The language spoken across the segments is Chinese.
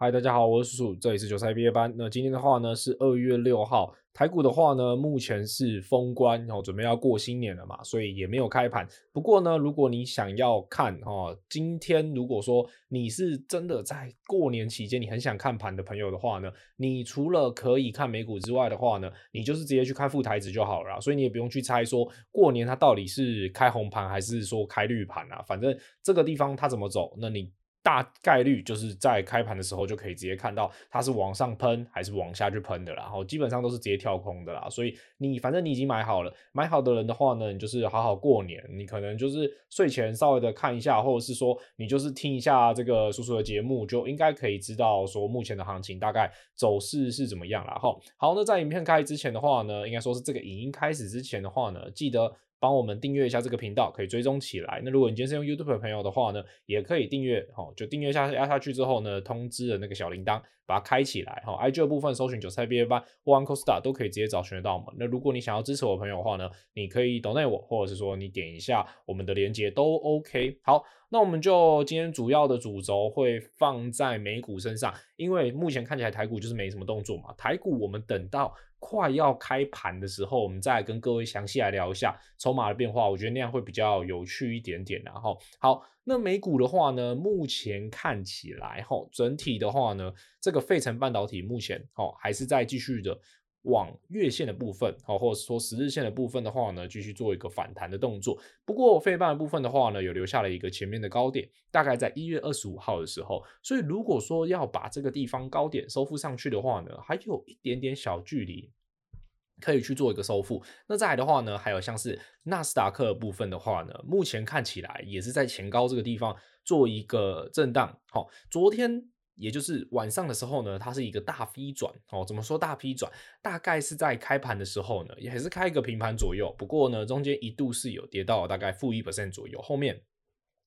嗨，大家好，我是叔叔，这里是韭菜毕业班。那今天的话呢是二月六号，台股的话呢目前是封关，然后准备要过新年了嘛，所以也没有开盘。不过呢，如果你想要看哦，今天如果说你是真的在过年期间你很想看盘的朋友的话呢，你除了可以看美股之外的话呢，你就是直接去看富台指就好了，所以你也不用去猜说过年它到底是开红盘还是说开绿盘啊，反正这个地方它怎么走，那你。大概率就是在开盘的时候就可以直接看到它是往上喷还是往下去喷的啦，然后基本上都是直接跳空的啦，所以你反正你已经买好了，买好的人的话呢，你就是好好过年，你可能就是睡前稍微的看一下，或者是说你就是听一下这个叔叔的节目，就应该可以知道说目前的行情大概走势是怎么样啦。哈。好，那在影片开始之前的话呢，应该说是这个影音开始之前的话呢，记得。帮我们订阅一下这个频道，可以追踪起来。那如果你今天是用 YouTube 的朋友的话呢，也可以订阅，哦，就订阅下压下去之后呢，通知的那个小铃铛，把它开起来。齁，IG 的部分搜寻韭菜毕业班或 Uncle Star 都可以直接找寻得到我们。那如果你想要支持我的朋友的话呢，你可以 donate 我，或者是说你点一下我们的链接都 OK。好，那我们就今天主要的主轴会放在美股身上，因为目前看起来台股就是没什么动作嘛。台股我们等到。快要开盘的时候，我们再跟各位详细来聊一下筹码的变化，我觉得那样会比较有趣一点点。然后，好，那美股的话呢，目前看起来，吼，整体的话呢，这个费城半导体目前，哦，还是在继续的。往月线的部分，好，或者说十日线的部分的话呢，继续做一个反弹的动作。不过费半的部分的话呢，有留下了一个前面的高点，大概在一月二十五号的时候。所以如果说要把这个地方高点收复上去的话呢，还有一点点小距离可以去做一个收复。那再来的话呢，还有像是纳斯达克部分的话呢，目前看起来也是在前高这个地方做一个震荡。好，昨天。也就是晚上的时候呢，它是一个大 V 转哦。怎么说大 V 转？大概是在开盘的时候呢，也是开一个平盘左右。不过呢，中间一度是有跌到大概负一%左右，后面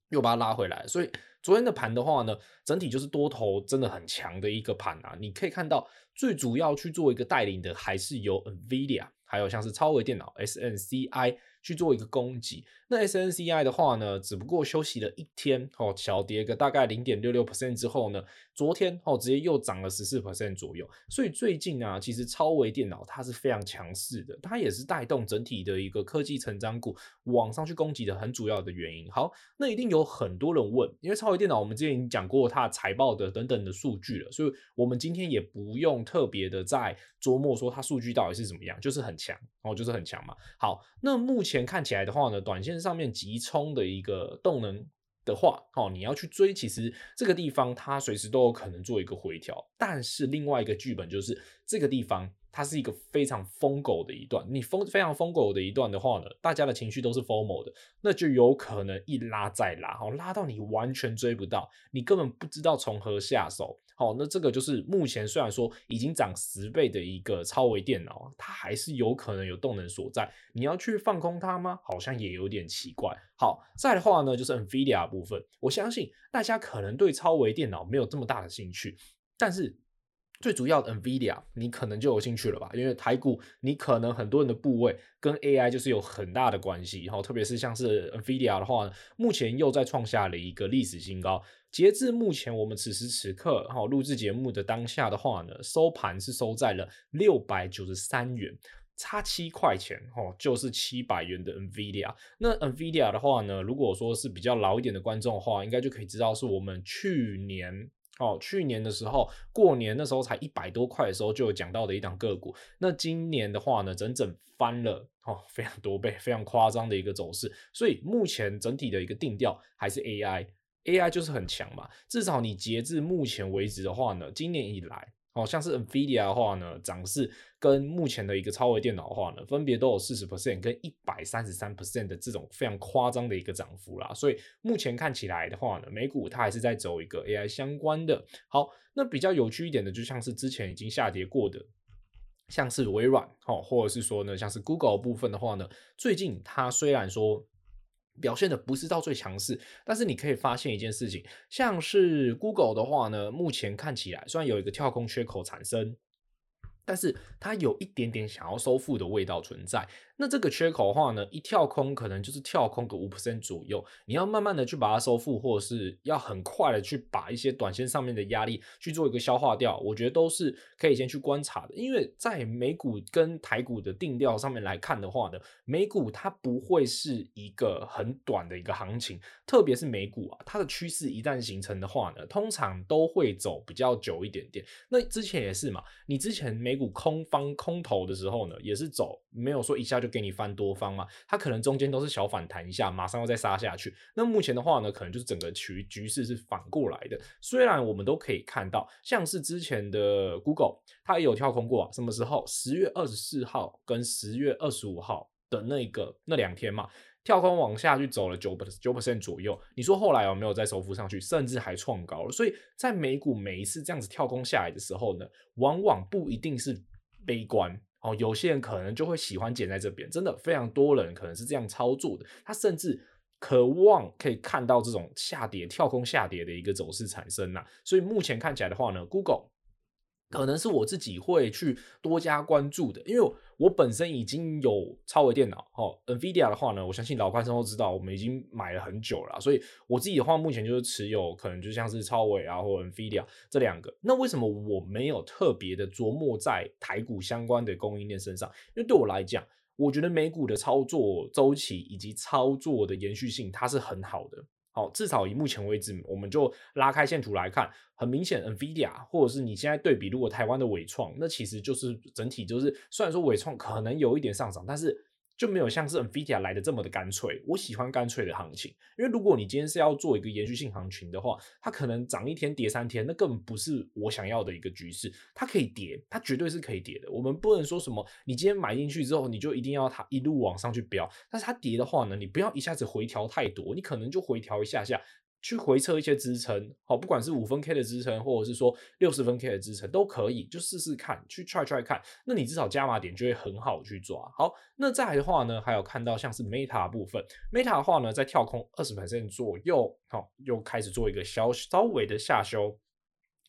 又把它拉回来。所以昨天的盘的话呢，整体就是多头真的很强的一个盘啊。你可以看到，最主要去做一个带领的，还是由 NVIDIA，还有像是超微电脑 SNCI。去做一个攻击，那 SNCI 的话呢，只不过休息了一天，哦，小跌个大概零点六六 percent 之后呢，昨天哦直接又涨了十四 percent 左右，所以最近啊，其实超微电脑它是非常强势的，它也是带动整体的一个科技成长股往上去攻击的很主要的原因。好，那一定有很多人问，因为超微电脑我们之前已经讲过它财报的等等的数据了，所以我们今天也不用特别的再琢磨说它数据到底是怎么样，就是很强哦，就是很强嘛。好，那。目前看起来的话呢，短线上面急冲的一个动能的话，哦，你要去追，其实这个地方它随时都有可能做一个回调。但是另外一个剧本就是这个地方它是一个非常疯狗的一段，你疯非常疯狗的一段的话呢，大家的情绪都是 FOMO 的，那就有可能一拉再拉，哦，拉到你完全追不到，你根本不知道从何下手。好，那这个就是目前虽然说已经涨十倍的一个超微电脑，它还是有可能有动能所在。你要去放空它吗？好像也有点奇怪。好，再的话呢，就是 NVIDIA 部分，我相信大家可能对超微电脑没有这么大的兴趣，但是。最主要的 NVIDIA，你可能就有兴趣了吧？因为台股，你可能很多人的部位跟 AI 就是有很大的关系。然后，特别是像是 NVIDIA 的话，目前又在创下了一个历史新高。截至目前，我们此时此刻哈录制节目的当下的话呢，收盘是收在了六百九十三元，差七块钱哦，就是七百元的 NVIDIA。那 NVIDIA 的话呢，如果说是比较老一点的观众的话，应该就可以知道是我们去年。哦，去年的时候过年那时候才一百多块的时候就有讲到的一档个股，那今年的话呢，整整翻了哦，非常多倍，非常夸张的一个走势。所以目前整体的一个定调还是 AI A.I. 就是很强嘛。至少你截至目前为止的话呢，今年以来。哦，像是 NVIDIA 的话呢，涨势跟目前的一个超微电脑的话呢，分别都有四十 percent 跟一百三十三 percent 的这种非常夸张的一个涨幅啦。所以目前看起来的话呢，美股它还是在走一个 AI 相关的。好，那比较有趣一点的，就像是之前已经下跌过的，像是微软，哦，或者是说呢，像是 Google 部分的话呢，最近它虽然说。表现的不是到最强势，但是你可以发现一件事情，像是 Google 的话呢，目前看起来虽然有一个跳空缺口产生。但是它有一点点想要收复的味道存在。那这个缺口的话呢，一跳空可能就是跳空个五 percent 左右，你要慢慢的去把它收复，或是要很快的去把一些短线上面的压力去做一个消化掉，我觉得都是可以先去观察的。因为在美股跟台股的定调上面来看的话呢，美股它不会是一个很短的一个行情，特别是美股啊，它的趋势一旦形成的话呢，通常都会走比较久一点点。那之前也是嘛，你之前美股空方空头的时候呢，也是走没有说一下就。给你翻多方嘛，它可能中间都是小反弹一下，马上又再杀下去。那目前的话呢，可能就是整个局局势是反过来的。虽然我们都可以看到，像是之前的 Google，它也有跳空过，什么时候？十月二十四号跟十月二十五号的那个那两天嘛，跳空往下去走了九九 percent 左右。你说后来有没有再收复上去，甚至还创高了？所以在美股每一次这样子跳空下来的时候呢，往往不一定是悲观。哦，有些人可能就会喜欢捡在这边，真的非常多人可能是这样操作的。他甚至渴望可以看到这种下跌、跳空下跌的一个走势产生呐。所以目前看起来的话呢，Google。可能是我自己会去多加关注的，因为我本身已经有超微电脑，哦，NVIDIA 的话呢，我相信老观众都知道，我们已经买了很久了，所以我自己的话，目前就是持有可能就像是超微啊，或 NVIDIA 这两个。那为什么我没有特别的琢磨在台股相关的供应链身上？因为对我来讲，我觉得美股的操作周期以及操作的延续性，它是很好的。好，至少以目前为止，我们就拉开线图来看，很明显，NVIDIA 或者是你现在对比，如果台湾的纬创，那其实就是整体就是，虽然说纬创可能有一点上涨，但是。就没有像是 NVIDIA 来的这么的干脆。我喜欢干脆的行情，因为如果你今天是要做一个延续性行情的话，它可能涨一天跌三天，那根本不是我想要的一个局势。它可以跌，它绝对是可以跌的。我们不能说什么，你今天买进去之后，你就一定要它一路往上去飙。但是它跌的话呢，你不要一下子回调太多，你可能就回调一下下。去回测一些支撑，好，不管是五分 K 的支撑，或者是说六十分 K 的支撑，都可以，就试试看，去踹踹看，那你至少加码点就会很好去抓。好，那再来的话呢，还有看到像是 Meta 部分，Meta 的话呢，在跳空二十百分左右，好，又开始做一个小稍微的下修。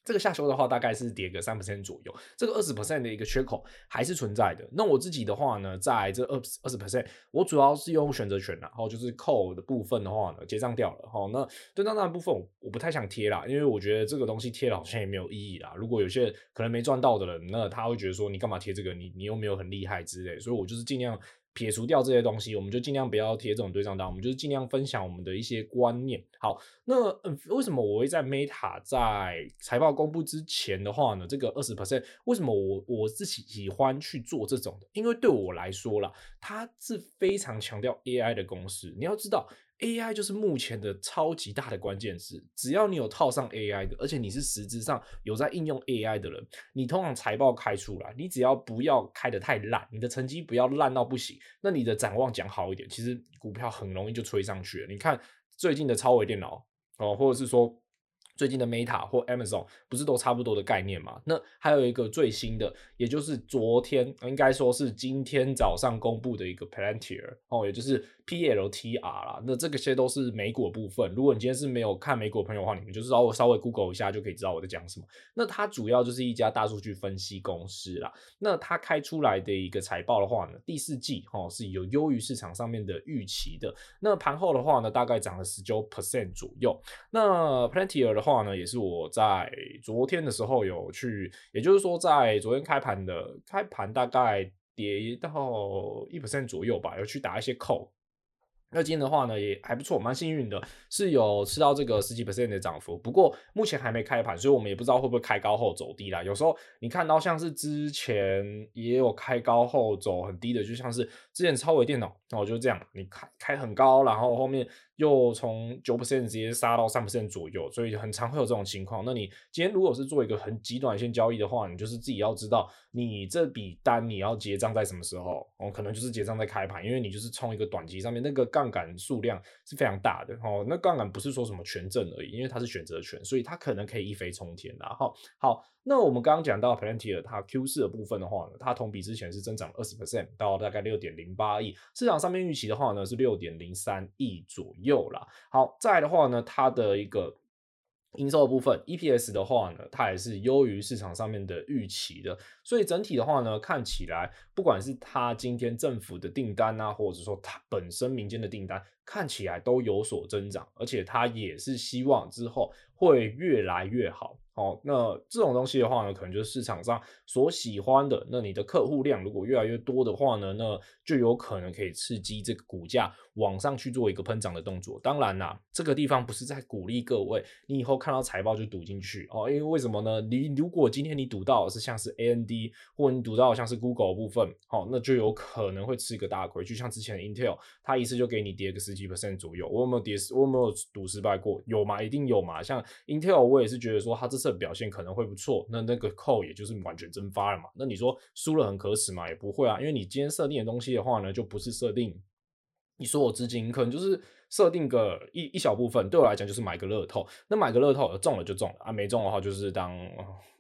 这个下修的话，大概是跌个三 percent 左右，这个二十 percent 的一个缺口还是存在的。那我自己的话呢，在这二二十 percent，我主要是用选择权，然后就是扣的部分的话呢，结账掉了。好，那对账单部分，我不太想贴啦，因为我觉得这个东西贴了好像也没有意义啦。如果有些可能没赚到的人，那他会觉得说，你干嘛贴这个？你你又没有很厉害之类，所以我就是尽量。撇除掉这些东西，我们就尽量不要贴这种对账单，我们就是尽量分享我们的一些观念。好，那嗯，为什么我会在 Meta 在财报公布之前的话呢？这个二十 percent，为什么我我自己喜欢去做这种的？因为对我来说啦，它是非常强调 AI 的公司。你要知道。AI 就是目前的超级大的关键词，只要你有套上 AI 的，而且你是实质上有在应用 AI 的人，你通常财报开出来，你只要不要开得太烂，你的成绩不要烂到不行，那你的展望讲好一点，其实股票很容易就吹上去了。你看最近的超微电脑哦，或者是说。最近的 Meta 或 Amazon 不是都差不多的概念吗？那还有一个最新的，也就是昨天应该说是今天早上公布的一个 Plantier 哦，也就是 PLTR 啦。那这个些都是美股的部分。如果你今天是没有看美股的朋友的话，你们就是稍微稍微 Google 一下就可以知道我在讲什么。那它主要就是一家大数据分析公司啦。那它开出来的一个财报的话呢，第四季哦是有优于市场上面的预期的。那盘后的话呢，大概涨了十九 percent 左右。那 Plantier 的话呢，也是我在昨天的时候有去，也就是说在昨天开盘的开盘大概跌到一 percent 左右吧，有去打一些扣。那今天的话呢，也还不错，蛮幸运的，是有吃到这个十几 percent 的涨幅。不过目前还没开盘，所以我们也不知道会不会开高后走低啦。有时候你看到像是之前也有开高后走很低的，就像是之前超微电脑，那我就这样，你开开很高，然后后面。又从九 percent 直接杀到三 percent 左右，所以很常会有这种情况。那你今天如果是做一个很极短线交易的话，你就是自己要知道，你这笔单你要结账在什么时候？哦，可能就是结账在开盘，因为你就是冲一个短期上面，那个杠杆数量是非常大的哦。那杠杆不是说什么权证而已，因为它是选择权，所以它可能可以一飞冲天的。好，好。那我们刚刚讲到 Palantir 它 Q 四的部分的话呢，它同比之前是增长二十 percent 到大概六点零八亿，市场上面预期的话呢是六点零三亿左右有了。好，再的话呢，它的一个营收的部分，EPS 的话呢，它也是优于市场上面的预期的，所以整体的话呢，看起来不管是它今天政府的订单啊，或者说它本身民间的订单，看起来都有所增长，而且它也是希望之后会越来越好。好，那这种东西的话呢，可能就是市场上所喜欢的。那你的客户量如果越来越多的话呢，那就有可能可以刺激这个股价往上去做一个喷涨的动作。当然啦，这个地方不是在鼓励各位，你以后看到财报就赌进去哦。因为为什么呢？你如果今天你赌到是像是 A N D，或者你赌到像是 Google 部分，好，那就有可能会吃一个大亏。就像之前的 Intel，它一次就给你跌个十几 percent 左右。我有没有跌？我有没有赌失败过？有吗？一定有嘛。像 Intel，我也是觉得说它这。这表现可能会不错，那那个扣也就是完全蒸发了嘛。那你说输了很可耻嘛？也不会啊，因为你今天设定的东西的话呢，就不是设定你所有资金，可能就是设定个一一小部分。对我来讲，就是买个乐透。那买个乐透，中了就中了啊，没中的话就是当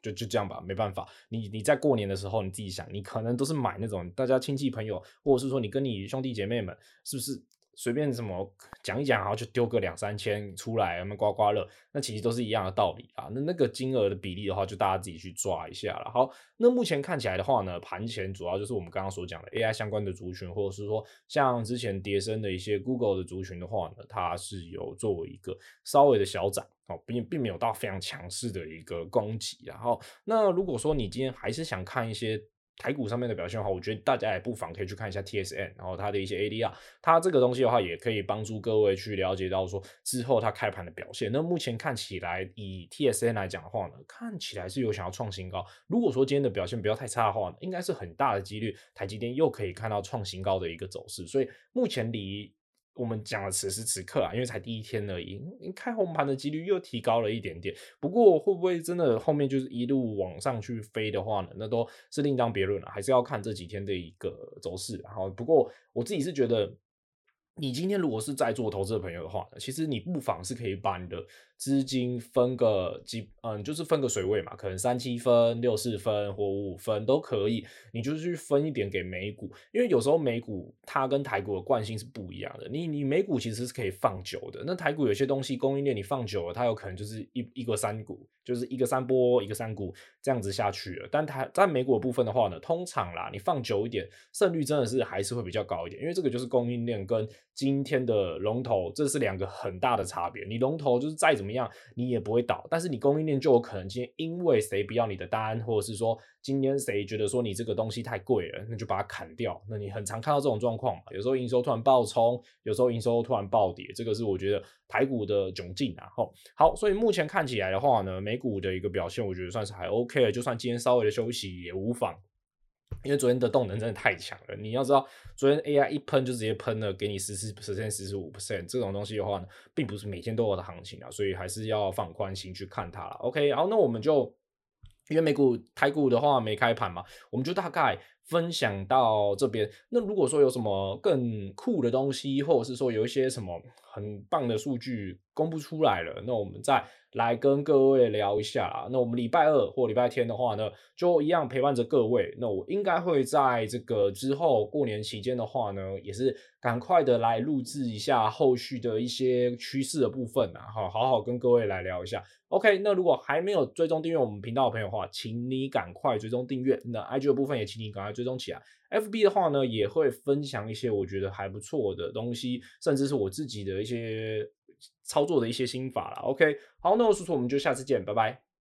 就就这样吧，没办法。你你在过年的时候，你自己想，你可能都是买那种大家亲戚朋友，或者是说你跟你兄弟姐妹们，是不是？随便什么讲一讲，然后就丢个两三千出来，我们刮刮乐，那其实都是一样的道理啊。那那个金额的比例的话，就大家自己去抓一下了。好，那目前看起来的话呢，盘前主要就是我们刚刚所讲的 AI 相关的族群，或者是说像之前跌升的一些 Google 的族群的话呢，它是有作为一个稍微的小涨，哦，并并没有到非常强势的一个攻击。然后，那如果说你今天还是想看一些。台股上面的表现的话，我觉得大家也不妨可以去看一下 T S N，然后它的一些 ADR，它这个东西的话，也可以帮助各位去了解到说之后它开盘的表现。那目前看起来，以 T S N 来讲的话呢，看起来是有想要创新高。如果说今天的表现不要太差的话呢，应该是很大的几率，台积电又可以看到创新高的一个走势。所以目前离。我们讲了此时此刻啊，因为才第一天而已，开红盘的几率又提高了一点点。不过会不会真的后面就是一路往上去飞的话呢？那都是另当别论了，还是要看这几天的一个走势。然后，不过我自己是觉得。你今天如果是在做投资的朋友的话，其实你不妨是可以把你的资金分个几，嗯，就是分个水位嘛，可能三七分、六四分或五五分都可以，你就是去分一点给美股，因为有时候美股它跟台股的惯性是不一样的。你你美股其实是可以放久的，那台股有些东西供应链你放久了，它有可能就是一一个三股，就是一个三波一个三股这样子下去了。但台在美股的部分的话呢，通常啦，你放久一点，胜率真的是还是会比较高一点，因为这个就是供应链跟今天的龙头，这是两个很大的差别。你龙头就是再怎么样，你也不会倒，但是你供应链就有可能今天因为谁不要你的单，或者是说今天谁觉得说你这个东西太贵了，那就把它砍掉。那你很常看到这种状况嘛？有时候营收突然暴冲，有时候营收突然暴跌，这个是我觉得台股的窘境啊。吼，好，所以目前看起来的话呢，美股的一个表现，我觉得算是还 OK 了。就算今天稍微的休息也无妨。因为昨天的动能真的太强了，你要知道，昨天 AI 一喷就直接喷了，给你十四 percent、十四五 percent 这种东西的话呢，并不是每天都有的行情啊，所以还是要放宽心去看它了。OK，然后那我们就因为美股、台股的话没开盘嘛，我们就大概分享到这边。那如果说有什么更酷的东西，或者是说有一些什么很棒的数据公布出来了，那我们再。来跟各位聊一下啦。那我们礼拜二或礼拜天的话呢，就一样陪伴着各位。那我应该会在这个之后过年期间的话呢，也是赶快的来录制一下后续的一些趋势的部分啊，好好好跟各位来聊一下。OK，那如果还没有追踪订阅我们频道的朋友的话，请你赶快追踪订阅。那 IG 的部分也请你赶快追踪起来。FB 的话呢，也会分享一些我觉得还不错的东西，甚至是我自己的一些。操作的一些心法了。OK，好，那我叔叔，我们就下次见，拜拜。